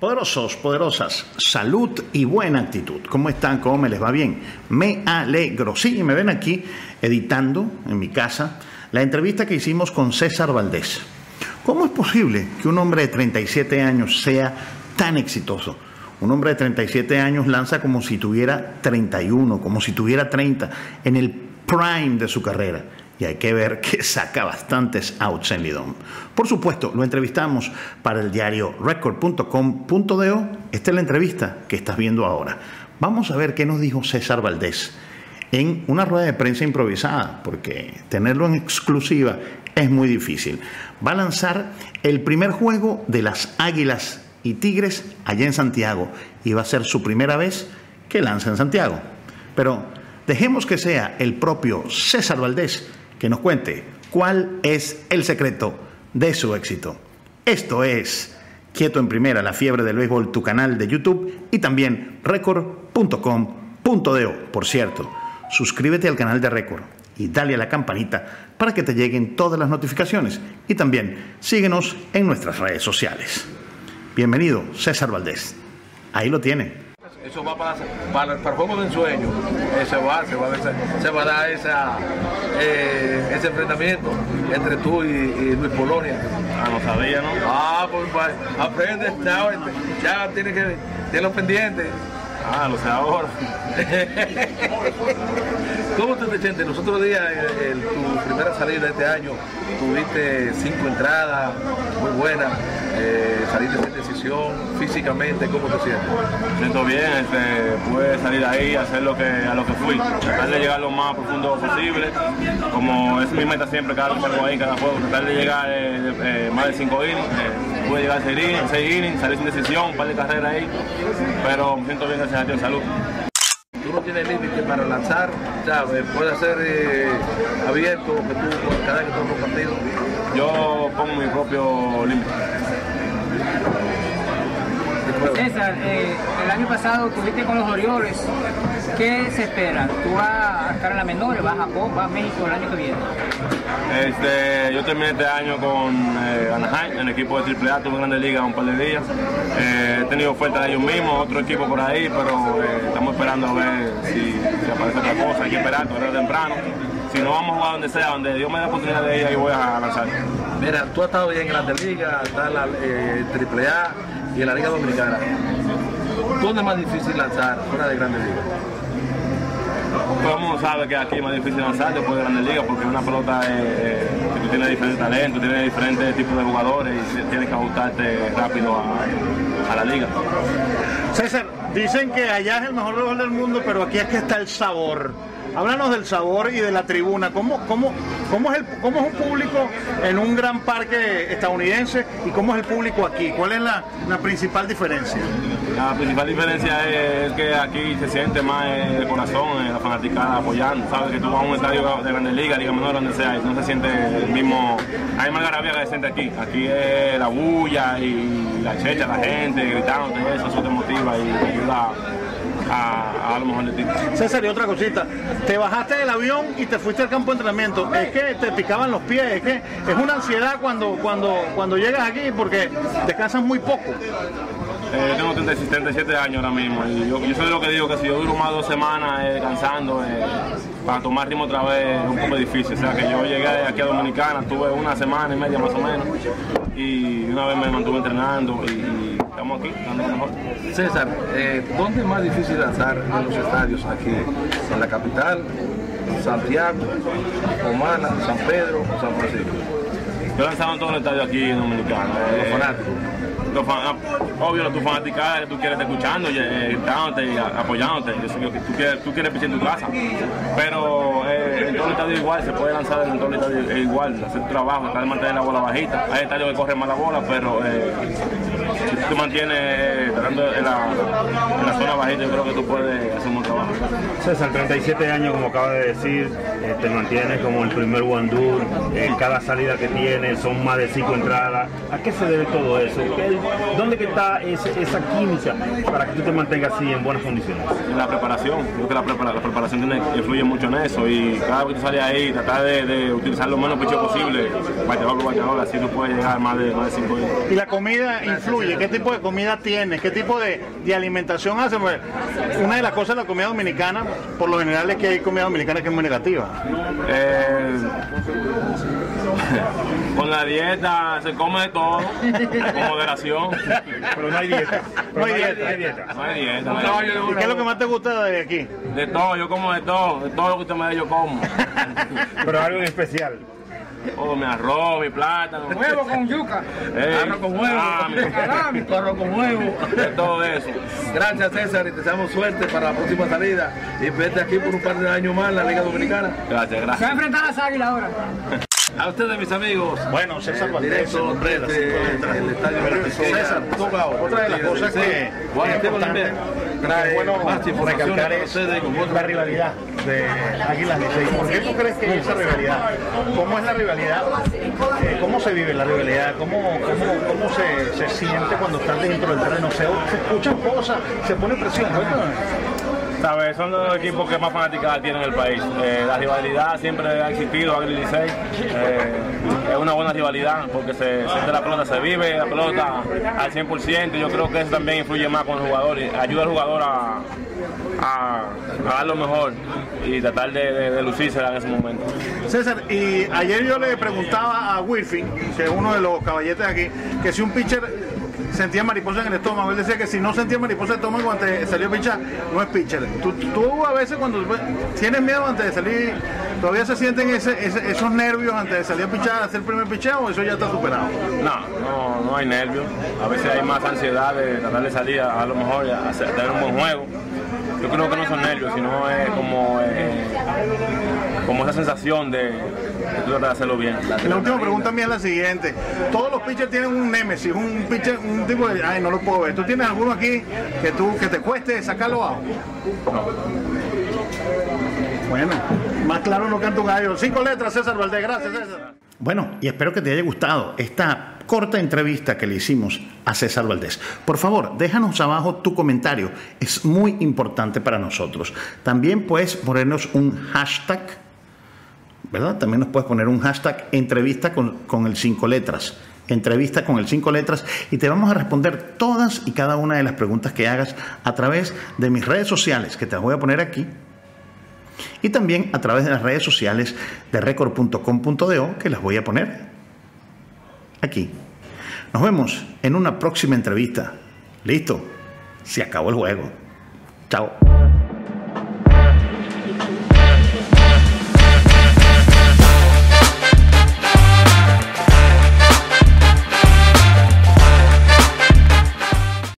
Poderosos, poderosas, salud y buena actitud. ¿Cómo están? ¿Cómo me les va bien? Me alegro. Sí, me ven aquí editando en mi casa la entrevista que hicimos con César Valdés. ¿Cómo es posible que un hombre de 37 años sea tan exitoso? Un hombre de 37 años lanza como si tuviera 31, como si tuviera 30, en el prime de su carrera y hay que ver que saca bastantes outs en Lidón. Por supuesto, lo entrevistamos para el diario record.com.do. Esta es la entrevista que estás viendo ahora. Vamos a ver qué nos dijo César Valdés en una rueda de prensa improvisada, porque tenerlo en exclusiva es muy difícil. Va a lanzar el primer juego de las Águilas y Tigres allá en Santiago y va a ser su primera vez que lanza en Santiago. Pero dejemos que sea el propio César Valdés que nos cuente cuál es el secreto de su éxito. Esto es Quieto en Primera, la fiebre del béisbol, tu canal de YouTube y también record.com.do. Por cierto, suscríbete al canal de Record y dale a la campanita para que te lleguen todas las notificaciones y también síguenos en nuestras redes sociales. Bienvenido, César Valdés. Ahí lo tiene eso va para, para, el juego de ensueño, se va, se va, se va a dar esa, eh, ese enfrentamiento entre tú y, Luis Polonia. Ah, no sabía, ¿no? Ah, pues, pues aprende, ya, ya tiene que, tiene los pendientes. Ah, lo sé ahora. ¿Cómo te sientes? Los otros días, en, tu primera salida de este año, tuviste cinco entradas muy buenas, eh, saliste sin decisión, físicamente, ¿cómo te sientes? Siento bien, este, pude salir ahí, hacer lo que, a lo que fui, tratar de llegar lo más profundo posible, como es mi meta siempre, cada vez que ahí, cada juego, tratar de llegar eh, eh, más de cinco innings, eh, pude llegar a seis innings, seis innings, salir sin decisión, un par de carreras ahí, pero me siento bien, gracias a Dios, salud tú no tienes límite para lanzar, ¿sabes? Puede ser eh, abierto, que tú, cada vez que tomas un partido. Yo pongo mi propio límite. César, eh, el año pasado tuviste con los Orioles. ¿Qué se espera? ¿Tú vas a estar en la menor, vas a Japón, vas a México el año que viene? Este, yo terminé este año con eh, Anaheim, el equipo de AAA, tuve Grande Liga un par de días. Eh, tenido ofertas de ellos mismos, otro equipo por ahí, pero estamos esperando a ver si, aparece otra cosa. Hay que esperar, todavía temprano. Si no, vamos a jugar donde sea, donde Dios me dé la oportunidad de ir, ahí voy a lanzar. Mira, tú has estado bien en Grande Liga, está en la AAA y en la Liga Dominicana. ¿Dónde es más difícil lanzar fuera de Grandes Ligas? Todo el mundo sabe que aquí es más difícil lanzar después de Grandes Ligas porque una pelota eh, que tú tienes diferentes talentos, tienes diferentes tipos de jugadores y tienes que ajustarte rápido a, a la liga. César, dicen que allá es el mejor béisbol del mundo, pero aquí es que está el sabor. Háblanos del sabor y de la tribuna. ¿Cómo, cómo, cómo, es el, ¿Cómo es un público en un gran parque estadounidense y cómo es el público aquí? ¿Cuál es la, principal diferencia? La principal diferencia es que aquí se siente más el corazón, la fanaticada apoyando. Sabes que tú vas a un estadio de Grandes Ligas, Liga Menor, donde sea, y no se siente el mismo. Hay más garabía que se siente aquí. Aquí es la bulla y la checha, la gente gritando, eso, eso te motiva y te ayuda a, a, lo mejor de ti. César, y otra cosita, te bajaste del avión y te fuiste al campo de entrenamiento, es que te picaban los pies, es que es una ansiedad cuando, cuando, cuando llegas aquí porque descansas muy poco. Eh, tengo 37 años ahora mismo y yo, soy de lo que digo que si yo duro más dos semanas eh, descansando eh, para tomar ritmo otra vez es un poco difícil. O sea que yo llegué aquí a Dominicana, tuve una semana y media más o menos y una vez me mantuve entrenando y, estamos aquí dando lo mejor. César, ¿dónde es más difícil lanzar en los estadios aquí? ¿En la capital, Santiago, Omana, San Pedro o San Francisco? Yo lanzaba en todos los estadios aquí en Dominicana. Los fanáticos obvio, tu fanaticada que tú quieres estar escuchando, eh, gritándote y apoyándote. Yo sé que tú quieres, tú quieres en tu casa. Pero eh, en todo el estadio igual, se puede lanzar en todo el estadio igual, hacer tu trabajo, tratar de mantener la bola bajita. Hay estadios que corren más la bola, pero eh, tú mantienes, estando en la, en la zona bajita, yo creo que tú puedes hacer un buen trabajo. César, 37 años, como acaba de decir, eh, te mantienes como el primer Wandur, eh, cada salida que tienes son más de cinco entradas. ¿A qué se debe todo eso? ¿Qué- ¿Dónde que está ese- esa química para que tú te mantengas así en buenas condiciones? La preparación, creo que la, prepara- la preparación tiene, influye mucho en eso y cada vez que tú sales ahí, tratar de, de utilizar lo menos picheo posible, bateador por bateador, así tú puedes llegar a más de, más de cinco días. Y la comida influye, ¿qué tipo de comida tienes? ¿Qué tipo de, de alimentación haces? Porque Una de las cosas de la comida dominicana, por lo general es que hay comida dominicana que es muy negativa. Eh, con la dieta se come de todo, con moderación. Pero no hay dieta. No hay dieta. No hay dieta. No hay dieta. no hay dieta. ¿Y qué es lo que más te gusta de aquí? De todo, yo como de todo, de todo lo que usted me dé yo como. Pero algo en especial. Todo, mi arroz, mi plátano. Huevo con yuca. eh, Arroz con huevo, salami, arroz con huevo. de todo eso. Gracias César y te deseamos suerte para la próxima salida y vete aquí por un par de años más en la Liga Dominicana. Gracias, Se va a gracias. enfrentar a las águilas ahora. A ustedes mis amigos. Bueno, César Valdés, Directo hombre de el estadio César, otra de las cosas que Juan es importante, trae bueno más información recalcar es la rivalidad de Águilas Licey. ¿Por qué tú crees que hay esa rivalidad? ¿Cómo es la rivalidad? Eh, ¿Cómo se vive la rivalidad? ¿Cómo, cómo, cómo se, se siente cuando estás dentro del terreno? ¿Se, se escuchan cosas? ¿Se pone presión? ¿Sabes? Son los equipos que más fanaticada tienen en el país. Eh, la rivalidad siempre ha existido, y Licey. Eh, es una buena rivalidad porque se siente la pelota, se vive la pelota al 100%. y Yo creo que eso también influye más con el jugador y ayuda al jugador a, a, dar lo mejor y tratar de lucirse en ese momento. César, y ayer yo le preguntaba a Wilfin, que es uno de los caballetes aquí, que si un pitcher sentía mariposa en el estómago, él decía que si no sentía mariposa en el estómago antes de salir a pichar, no es pitcher. ¿Tú, tú a veces cuando tienes miedo antes de salir, todavía se sienten esos nervios antes de salir a pichar, hacer el primer picheo eso ya está superado? No, no, no hay nervios. A veces hay más ansiedad de tratar de salir a, lo mejor a hacer, un buen juego. Yo creo que no son nervios, sino es como, eh, como esa sensación de, tratar de hacerlo bien. Y la última pregunta mía es la siguiente. Todos los pitchers tienen un némesis, un pitcher, un tipo de, ay, no lo puedo ver. ¿Tú tienes alguno aquí que tú que te cueste sacarlo abajo? Bueno, más claro no canta un gallo. Cinco letras, César Valdés. Gracias, César. Bueno, y espero que te haya gustado esta corta entrevista que le hicimos a César Valdés. Por favor, déjanos abajo tu comentario. Es muy importante para nosotros. También puedes ponernos un hashtag ¿verdad? También nos puedes poner un hashtag entrevista con, con el cinco letras. Entrevista con el cinco letras y te vamos a responder todas y cada una de las preguntas que hagas a través de mis redes sociales, que te las voy a poner aquí, y también a través de las redes sociales de record.com.do, que las voy a poner aquí. Nos vemos en una próxima entrevista. Listo, se acabó el juego. Chao.